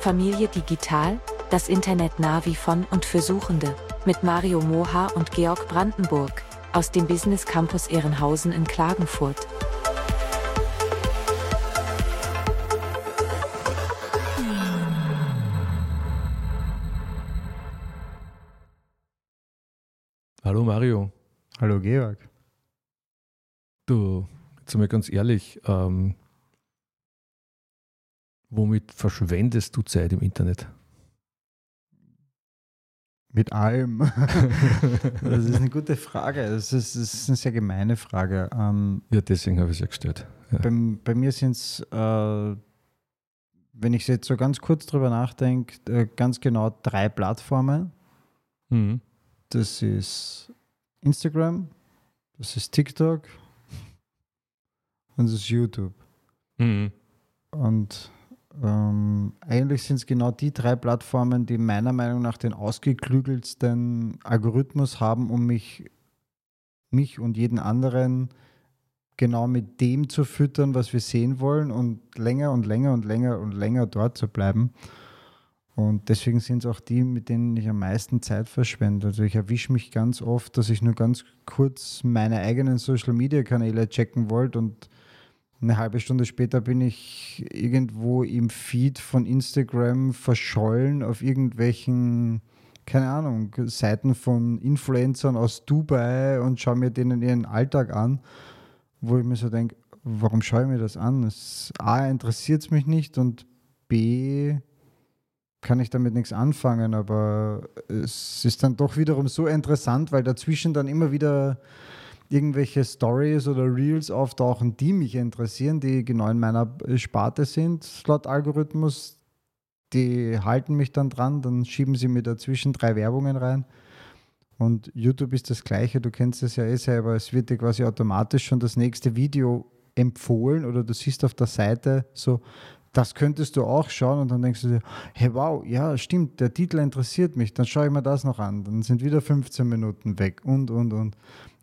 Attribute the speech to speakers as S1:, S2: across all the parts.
S1: Familie Digital, das Internet Navi von und für Suchende, mit Mario Moha und Georg Brandenburg, aus dem Business Campus Ehrenhausen in Klagenfurt.
S2: Hallo Mario.
S3: Hallo Georg.
S2: Du, jetzt mal ganz ehrlich, ähm, womit verschwendest du Zeit im Internet?
S3: Mit allem. das ist eine gute Frage. Das ist, das ist eine sehr gemeine Frage.
S2: Ähm, ja, deswegen habe ich es ja gestellt. Ja.
S3: Bei, bei, mir sind es, äh, wenn ich jetzt so ganz kurz drüber nachdenke, äh, ganz genau drei Plattformen. Mhm. Das ist Instagram, das ist TikTok und das ist YouTube. Mhm. Und ähm, eigentlich sind es genau die drei Plattformen, die meiner Meinung nach den ausgeklügelsten Algorithmus haben, um mich, mich und jeden anderen genau mit dem zu füttern, was wir sehen wollen und länger und länger und länger und länger dort zu bleiben. Und deswegen sind es auch die, mit denen ich am meisten Zeit verschwende. Also ich erwische mich ganz oft, dass ich nur ganz kurz meine eigenen Social-Media-Kanäle checken wollte und eine halbe Stunde später bin ich irgendwo im Feed von Instagram verschollen auf irgendwelchen, keine Ahnung, Seiten von Influencern aus Dubai und schaue mir denen ihren Alltag an, wo ich mir so denke, warum schaue ich mir das an? Es, A, interessiert es mich nicht und B, kann ich damit nichts anfangen, aber es ist dann doch wiederum so interessant, weil dazwischen dann immer wieder irgendwelche Stories oder Reels auftauchen, die mich interessieren, die genau in meiner Sparte sind, Slot-Algorithmus. Die halten mich dann dran, dann schieben sie mir dazwischen drei Werbungen rein. Und YouTube ist das Gleiche, du kennst es ja eh selber. Es wird dir quasi automatisch schon das nächste Video empfohlen oder du siehst auf der Seite so, das könntest du auch schauen und dann denkst du dir, hey wow, ja stimmt, der Titel interessiert mich, dann schaue ich mir das noch an. Dann sind wieder 15 Minuten weg und, und, und.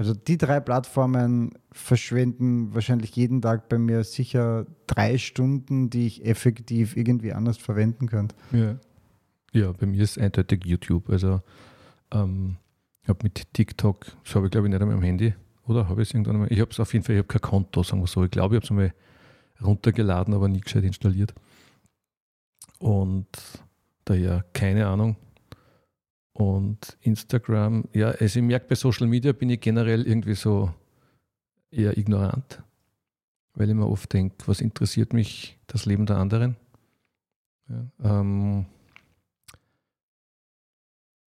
S3: Also die drei Plattformen verschwenden wahrscheinlich jeden Tag bei mir sicher drei Stunden, die ich effektiv irgendwie anders verwenden könnte.
S2: Ja, ja bei mir ist eindeutig YouTube. Also ähm, ich habe mit TikTok, das habe ich glaube ich nicht einmal am Handy, oder habe ich es irgendwann einmal? Ich habe es auf jeden Fall, ich habe kein Konto, sagen wir so. Ich glaube, ich habe es einmal runtergeladen, aber nie gescheit installiert. Und daher keine Ahnung, und Instagram, ja, also ich merke, bei Social Media bin ich generell irgendwie so eher ignorant, weil ich mir oft denke, was interessiert mich das Leben der anderen? Ja, ähm,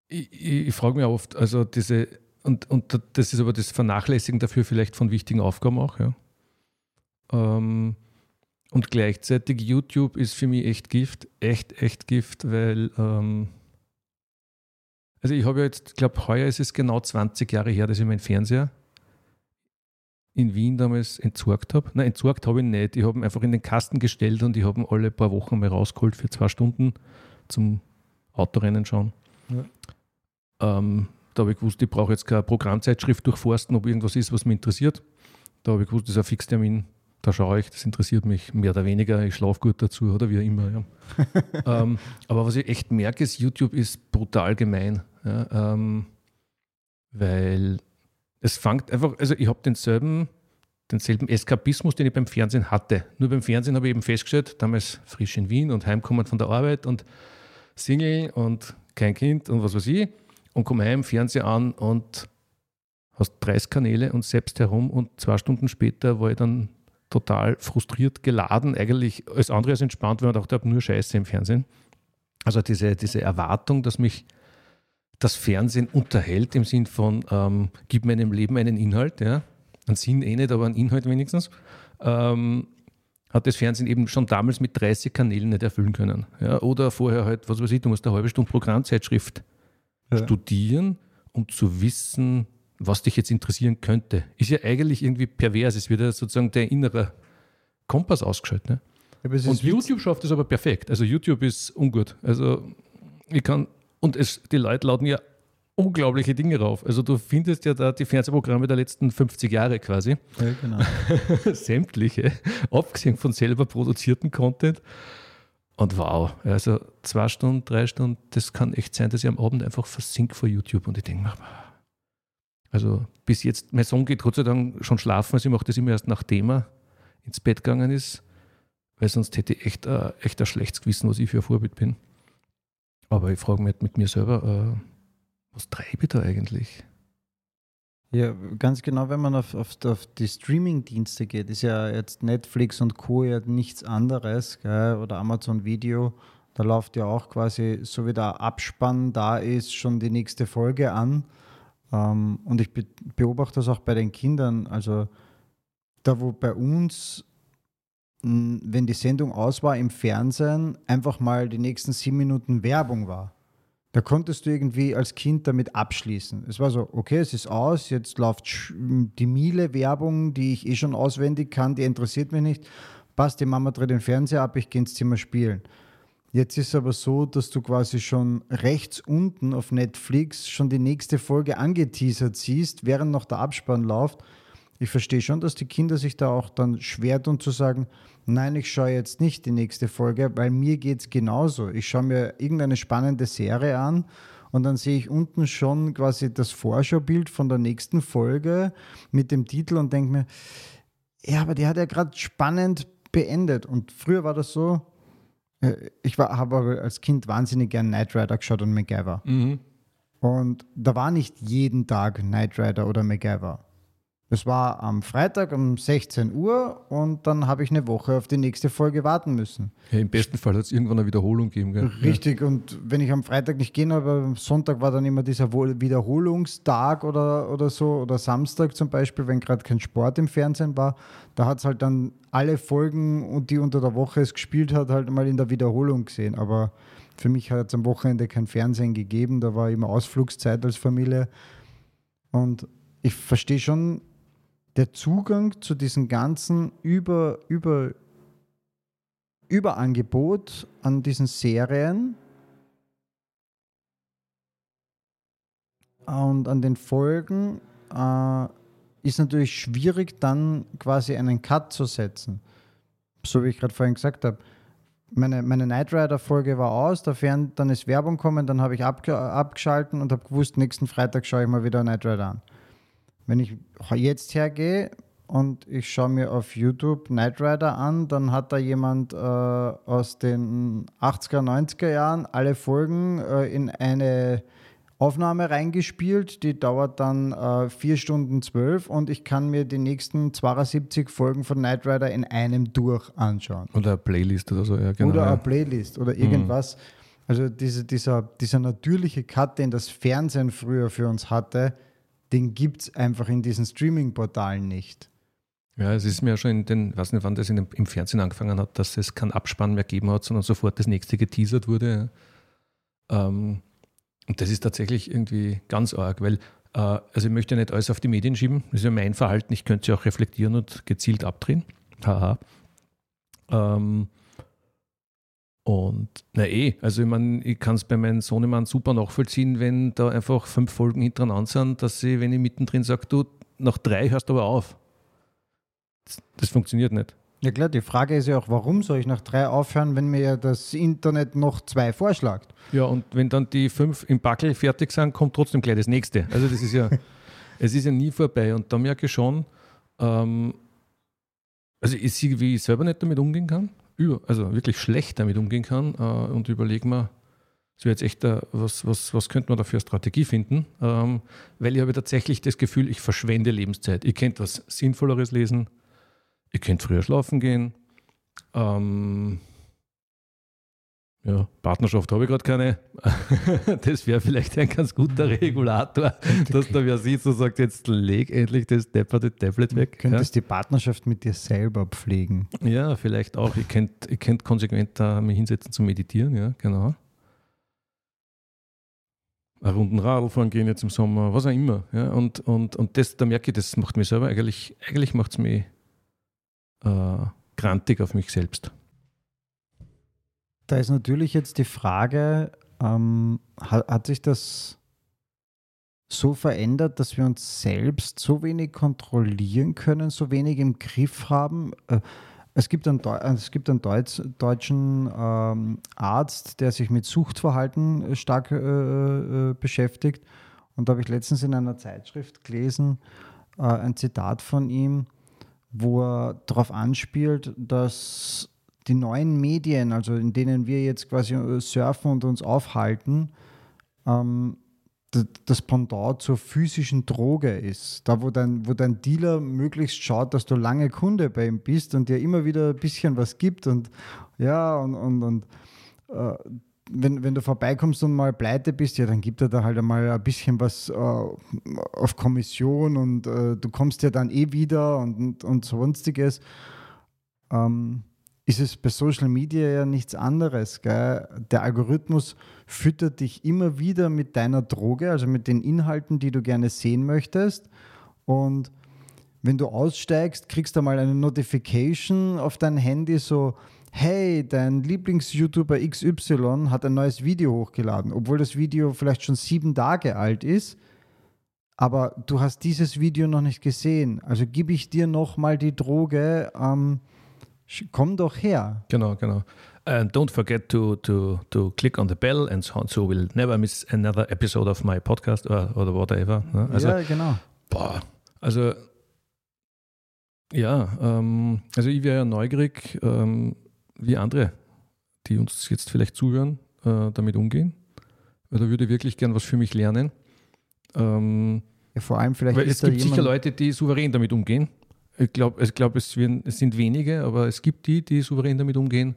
S2: ich, ich, ich frage mich oft, also diese, und, und das ist aber das Vernachlässigen dafür vielleicht von wichtigen Aufgaben auch, ja. Ähm, und gleichzeitig YouTube ist für mich echt Gift, echt, echt Gift, weil ähm, also ich habe ja jetzt, ich glaube, heuer ist es genau 20 Jahre her, dass ich meinen Fernseher in Wien damals entsorgt habe. Nein, entsorgt habe ich nicht. Ich habe ihn einfach in den Kasten gestellt und ich habe ihn alle paar Wochen mal rausgeholt für zwei Stunden zum Autorennen schauen. Ja. Ähm, da habe ich gewusst, ich brauche jetzt keine Programmzeitschrift durchforsten, ob irgendwas ist, was mich interessiert. Da habe ich gewusst, das ist ein Fixtermin, da schaue ich, das interessiert mich mehr oder weniger, ich schlafe gut dazu oder wie immer. Ja. ähm, aber was ich echt merke, ist, YouTube ist brutal gemein. Ja, ähm, weil es fängt einfach, also ich habe denselben, denselben Eskapismus, den ich beim Fernsehen hatte. Nur beim Fernsehen habe ich eben festgestellt, damals frisch in Wien und heimkommen von der Arbeit und Single und kein Kind und was weiß ich und komme heim, Fernseher an und hast 30 Kanäle und selbst herum und zwei Stunden später war ich dann total frustriert geladen, eigentlich alles andere als entspannt, weil man dachte, ich habe nur Scheiße im Fernsehen. Also diese, diese Erwartung, dass mich das Fernsehen unterhält im Sinn von, ähm, gib meinem Leben einen Inhalt, ja, einen Sinn eh nicht, aber einen Inhalt wenigstens, ähm, hat das Fernsehen eben schon damals mit 30 Kanälen nicht erfüllen können. Ja. Oder vorher halt, was weiß ich, du musst eine halbe Stunde Programmzeitschrift ja. studieren, um zu wissen, was dich jetzt interessieren könnte, ist ja eigentlich irgendwie pervers. Es wird ja sozusagen der innere Kompass ausgeschaltet. Ne? und YouTube schafft es aber perfekt. Also YouTube ist ungut. Also ich kann, und es, die Leute laden ja unglaubliche Dinge rauf. Also du findest ja da die Fernsehprogramme der letzten 50 Jahre quasi. Ja, genau. Sämtliche, abgesehen von selber produzierten Content. Und wow, also zwei Stunden, drei Stunden, das kann echt sein, dass ich am Abend einfach versink vor YouTube und ich denke mir, also bis jetzt, mein Sohn geht Gott sei Dank schon schlafen, also ich mache das immer erst nachdem er ins Bett gegangen ist, weil sonst hätte ich echt, äh, echt ein schlechtes Gewissen, was ich für ein Vorbild bin. Aber ich frage mich mit mir selber, äh, was treibe ich da eigentlich?
S3: Ja, ganz genau, wenn man auf, auf, auf die Streaming-Dienste geht, ist ja jetzt Netflix und Co. ja nichts anderes, gell? oder Amazon Video. Da läuft ja auch quasi, so wie der Abspann da ist, schon die nächste Folge an. Ähm, und ich be beobachte das auch bei den Kindern. Also da, wo bei uns, wenn die Sendung aus war im Fernsehen, einfach mal die nächsten sieben Minuten Werbung war da konntest du irgendwie als Kind damit abschließen. Es war so, okay, es ist aus, jetzt läuft die Miele-Werbung, die ich eh schon auswendig kann, die interessiert mich nicht. Passt, die Mama dreht den Fernseher ab, ich gehe ins Zimmer spielen. Jetzt ist es aber so, dass du quasi schon rechts unten auf Netflix schon die nächste Folge angeteasert siehst, während noch der Abspann läuft. Ich verstehe schon, dass die Kinder sich da auch dann schwer tun zu sagen, nein, ich schaue jetzt nicht die nächste Folge, weil mir geht es genauso. Ich schaue mir irgendeine spannende Serie an und dann sehe ich unten schon quasi das Vorschaubild von der nächsten Folge mit dem Titel und denke mir, ja, aber die hat ja gerade spannend beendet. Und früher war das so, äh, ich habe aber als Kind wahnsinnig gern Knight Rider geschaut und MacGyver. Mhm. Und da war nicht jeden Tag Knight Rider oder MacGyver. Das war am Freitag um 16 Uhr und dann habe ich eine Woche auf die nächste Folge warten müssen.
S2: Ja, Im besten Fall hat es irgendwann eine Wiederholung gegeben. Gell?
S3: Richtig, ja. und wenn ich am Freitag nicht gehen habe, am Sonntag war dann immer dieser Wiederholungstag oder, oder so, oder Samstag zum Beispiel, wenn gerade kein Sport im Fernsehen war, da hat es halt dann alle Folgen, die unter der Woche es gespielt hat, halt mal in der Wiederholung gesehen. Aber für mich hat es am Wochenende kein Fernsehen gegeben, da war immer Ausflugszeit als Familie. Und ich verstehe schon, der Zugang zu diesem ganzen über, über, Überangebot an diesen Serien und an den Folgen äh, ist natürlich schwierig, dann quasi einen Cut zu setzen. So wie ich gerade vorhin gesagt habe. Meine, meine Knight Rider-Folge war aus, dann ist Werbung kommen, dann habe ich abge abgeschalten und habe gewusst, nächsten Freitag schaue ich mal wieder Knight Rider an. Wenn ich jetzt hergehe und ich schaue mir auf YouTube Knight Rider an, dann hat da jemand äh, aus den 80er, 90er Jahren alle Folgen äh, in eine Aufnahme reingespielt. Die dauert dann äh, 4 Stunden 12 und ich kann mir die nächsten 72 Folgen von Knight Rider in einem durch anschauen.
S2: Oder eine Playlist oder so, ja,
S3: genau. Oder eine Playlist oder irgendwas. Mhm. Also diese, dieser, dieser natürliche Cut, den das Fernsehen früher für uns hatte, den gibt es einfach in diesen Streaming-Portalen nicht.
S2: Ja, es ist mir ja schon in den, weiß nicht, wann das dem, im Fernsehen angefangen hat, dass es keinen Abspann mehr gegeben hat, sondern sofort das nächste geteasert wurde. Ähm, und das ist tatsächlich irgendwie ganz arg, weil, äh, also ich möchte ja nicht alles auf die Medien schieben, das ist ja mein Verhalten, ich könnte sie auch reflektieren und gezielt abdrehen. Haha. Ähm, und na eh, also ich meine, ich kann es bei meinem Sohnemann super nachvollziehen, wenn da einfach fünf Folgen hintereinander sind, dass sie, wenn ich mittendrin sage, du, nach drei hörst du aber auf. Das, das, funktioniert nicht.
S3: Ja klar, die Frage ist ja auch, warum soll ich nach drei aufhören, wenn mir ja das Internet noch zwei vorschlägt?
S2: Ja, und wenn dann die fünf im Backel fertig sind, kommt trotzdem gleich das nächste. Also das ist ja, es ist ja nie vorbei. Und da merke ich schon, ähm, also ich sehe, wie ich selber nicht damit umgehen kann über, also wirklich schlecht damit umgehen kann äh, und überlege mir, so jetzt echt, äh, was, was, was könnte man da für eine Strategie finden? Ähm, weil ich habe tatsächlich das Gefühl, ich verschwende Lebenszeit. Ich könnte was Sinnvolleres lesen, ich könnte früher schlafen gehen. Ähm, ja, Partnerschaft habe ich gerade keine. das wäre vielleicht ein ganz guter Regulator, dass da wer sieht und sagt, jetzt leg endlich das depperte Tablet weg.
S3: Du könntest ja? die Partnerschaft mit dir selber pflegen.
S2: Ja, vielleicht auch. Ich könnte ich könnt konsequent da mich hinsetzen zu meditieren, ja, genau. Ein runden Radl fahren gehen jetzt im Sommer, was auch immer. Ja, und, und, und das, da merke ich, das macht mich selber, eigentlich, eigentlich macht es mich äh, grantig auf mich selbst.
S3: Da ist natürlich jetzt die Frage, ähm, hat, hat sich das so verändert, dass wir uns selbst so wenig kontrollieren können, so wenig im Griff haben? Äh, Es gibt einen, es gibt einen Deutsch, deutschen ähm, Arzt, der sich mit Suchtverhalten stark äh, äh, beschäftigt. Und da habe ich letztens in einer Zeitschrift gelesen, äh, ein Zitat von ihm, wo er darauf anspielt, dass die neuen Medien, also in denen wir jetzt quasi surfen und uns aufhalten, ähm, das Pendant zur physischen Droge ist. Da, wo dein, wo dein Dealer möglichst schaut, dass du lange Kunde bei ihm bist und dir immer wieder ein bisschen was gibt und ja, und, und, und äh, wenn, wenn du vorbeikommst und mal pleite bist, ja, dann gibt er da halt einmal ein bisschen was äh, auf Kommission und äh, du kommst ja dann eh wieder und, und, und sonstiges. Ähm, ist es bei Social Media ja nichts anderes. Gell? Der Algorithmus füttert dich immer wieder mit deiner Droge, also mit den Inhalten, die du gerne sehen möchtest. Und wenn du aussteigst, kriegst du mal eine Notification auf dein Handy so, hey, dein Lieblings-YouTuber XY hat ein neues Video hochgeladen, obwohl das Video vielleicht schon sieben Tage alt ist. Aber du hast dieses Video noch nicht gesehen. Also gebe ich dir nochmal die Droge. Ähm, komm doch her.
S2: Genau, genau. And don't forget to, to, to click on the bell and so on, so we'll never miss another episode of my podcast or, or whatever. Ne?
S3: Also, ja, genau.
S2: Boah, also ja, ähm, also ich wäre ja neugierig, ähm, wie andere, die uns jetzt vielleicht zuhören, äh, damit umgehen. Weil da würde ich wirklich gern was für mich lernen. Ähm,
S3: ja, vor allem vielleicht.
S2: Weil es gibt sicher Leute, die souverän damit umgehen. Ich glaube, ich glaub, es, es, sind wenige, aber es gibt die, die souverän damit umgehen.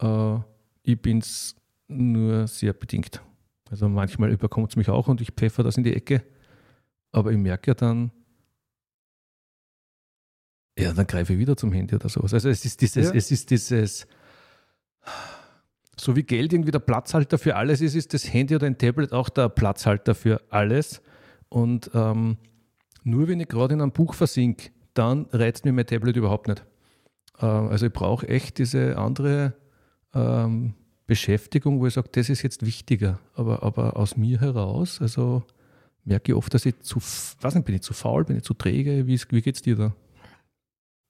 S2: Äh, ich bin es nur sehr bedingt. Also manchmal überkommt es mich auch und ich pfeffer das in die Ecke. Aber ich merke ja dann, ja, dann greife ich wieder zum Handy oder sowas. Also es ist dieses, ja. es ist dieses, so wie Geld irgendwie der Platzhalter für alles ist, ist das Handy oder ein Tablet auch der Platzhalter für alles. Und ähm, nur wenn ich gerade in einem Buch versinke, dann reizt mir mein Tablet überhaupt nicht. Äh, also ich brauche echt diese andere ähm, Beschäftigung, wo ich sage, das ist jetzt wichtiger. Aber, aber aus mir heraus, also merke ich oft, dass ich zu, weiß nicht, bin ich zu faul, bin ich zu träge? Wie, wie geht es dir da?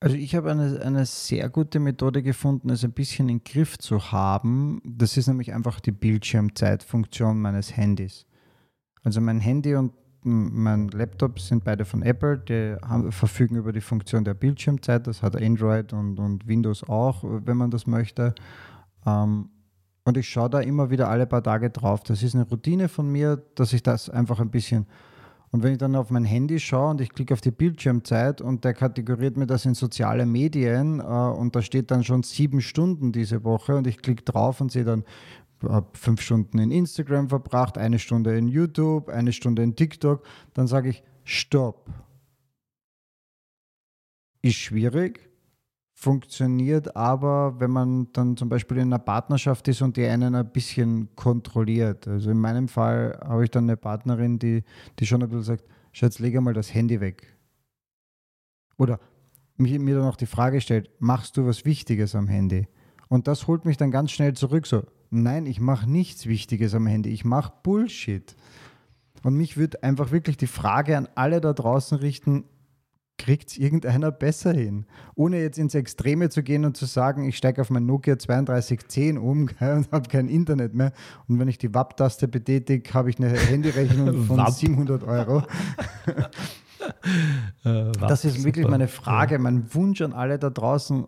S3: Also ich habe eine, eine sehr gute Methode gefunden, es ein bisschen in den Griff zu haben. Das ist nämlich einfach die Bildschirmzeitfunktion meines Handys. Also mein Handy und mein Laptop sind beide von Apple, die haben, verfügen über die Funktion der Bildschirmzeit. Das hat Android und, und Windows auch, wenn man das möchte. Ähm, und ich schaue da immer wieder alle paar Tage drauf. Das ist eine Routine von mir, dass ich das einfach ein bisschen. Und wenn ich dann auf mein Handy schaue und ich klicke auf die Bildschirmzeit und der kategoriert mir das in soziale Medien äh, und da steht dann schon sieben Stunden diese Woche und ich klicke drauf und sehe dann, habe fünf Stunden in Instagram verbracht, eine Stunde in YouTube, eine Stunde in TikTok, dann sage ich, stopp. Ist schwierig, funktioniert aber, wenn man dann zum Beispiel in einer Partnerschaft ist und die einen ein bisschen kontrolliert. Also in meinem Fall habe ich dann eine Partnerin, die, die schon ein bisschen sagt, Schatz, leg mal das Handy weg. Oder mir, mir dann auch die Frage stellt, machst du was Wichtiges am Handy? Und das holt mich dann ganz schnell zurück, so, nein, ich mache nichts Wichtiges am Handy, ich mache Bullshit. Und mich würde einfach wirklich die Frage an alle da draußen richten, kriegt es irgendeiner besser hin. Ohne jetzt ins Extreme zu gehen und zu sagen, ich steige auf mein Nokia 3210 um und habe kein Internet mehr. Und wenn ich die WAP-Taste betätige, habe ich eine Handyrechnung von 700 Euro. Äh, das ist wirklich meine Frage, mein Wunsch an alle da draußen.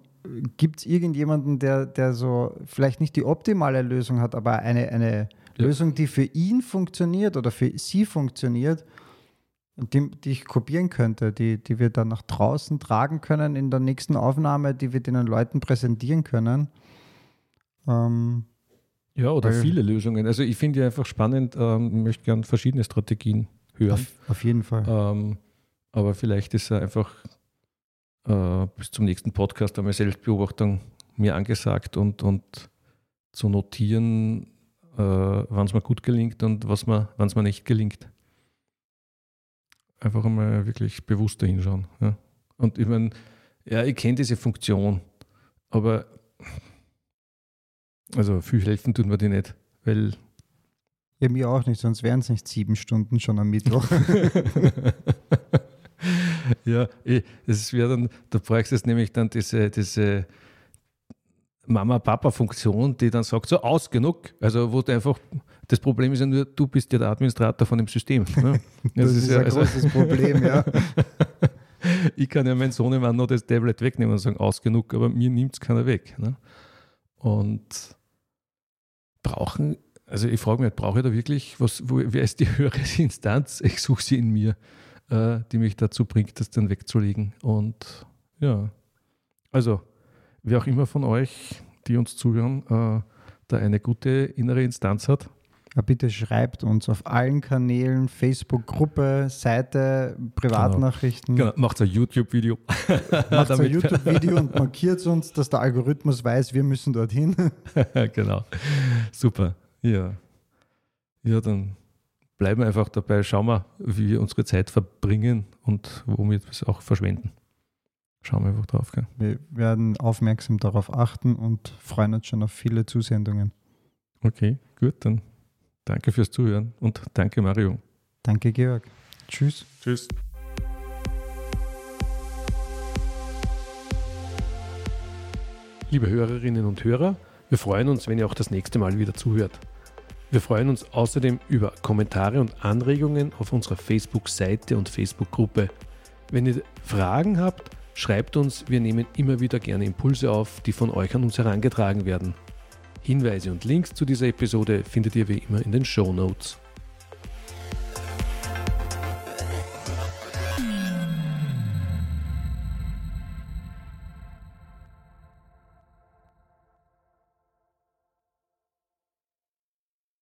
S3: Gibt es irgendjemanden, der, der so vielleicht nicht die optimale Lösung hat, aber eine, eine. Lösung, die für ihn funktioniert oder für sie funktioniert? die, die ich kopieren könnte, die, die wir dann nach draußen tragen können in der nächsten Aufnahme, die wir den Leuten präsentieren können.
S2: Ähm, ja, oder viele Lösungen. Also ich finde ja einfach spannend, ähm, ich möchte gerne verschiedene Strategien hören.
S3: Auf, auf jeden Fall.
S2: Ähm, aber vielleicht ist er einfach äh, bis zum nächsten Podcast einmal Selbstbeobachtung mir angesagt und, und zu notieren, äh, wann es mir gut gelingt und wann es mir nicht gelingt einfach einmal wirklich bewusster hinschauen. Ja. Und ich meine, ja, ich kenne diese Funktion, aber also viel helfen tun wir die nicht, weil.
S3: Ja, mir auch nicht, sonst wären es nicht sieben Stunden schon am Mittwoch.
S2: ja, es wäre dann, da brauchst du nämlich dann diese, diese Mama-Papa-Funktion, die dann sagt, so aus genug. Also wo du einfach, das Problem ist ja nur, du bist ja der Administrator von dem System. Ne?
S3: Das, das, ist, ist ja ein also, großes Problem, ja.
S2: ich kann ja meinen Sohn immer noch das Tablet wegnehmen und sagen, aus genug, aber mir nimmt es keiner weg. Ne? Und brauchen, also ich frage mich, brauche ich da wirklich, was, wo, wer ist die höhere Instanz? Ich suche sie in mir, äh, die mich dazu bringt, das dann wegzulegen. Und ja, also wer auch immer von euch, die uns zuhören, äh, da eine gute innere Instanz hat,
S3: ja, bitte schreibt uns auf allen Kanälen, Facebook-Gruppe, Seite, Privatnachrichten.
S2: Genau, genau. macht ein YouTube-Video.
S3: macht ein YouTube-Video und markiert uns, dass der Algorithmus weiß, wir müssen dorthin.
S2: genau. Super. Ja. Ja, dann bleiben wir einfach dabei. Schauen wir, wie wir unsere Zeit verbringen und womit wir es auch verschwenden. Schauen wir einfach drauf. Gell?
S3: Wir werden aufmerksam darauf achten und freuen uns schon auf viele Zusendungen.
S2: Okay, gut, dann Danke fürs Zuhören und danke Mario.
S3: Danke Georg. Tschüss.
S2: Tschüss. Liebe Hörerinnen und Hörer, wir freuen uns, wenn ihr auch das nächste Mal wieder zuhört. Wir freuen uns außerdem über Kommentare und Anregungen auf unserer Facebook-Seite und Facebook-Gruppe. Wenn ihr Fragen habt, schreibt uns, wir nehmen immer wieder gerne Impulse auf, die von euch an uns herangetragen werden. Hinweise und Links zu dieser Episode findet ihr wie immer in den Show Notes.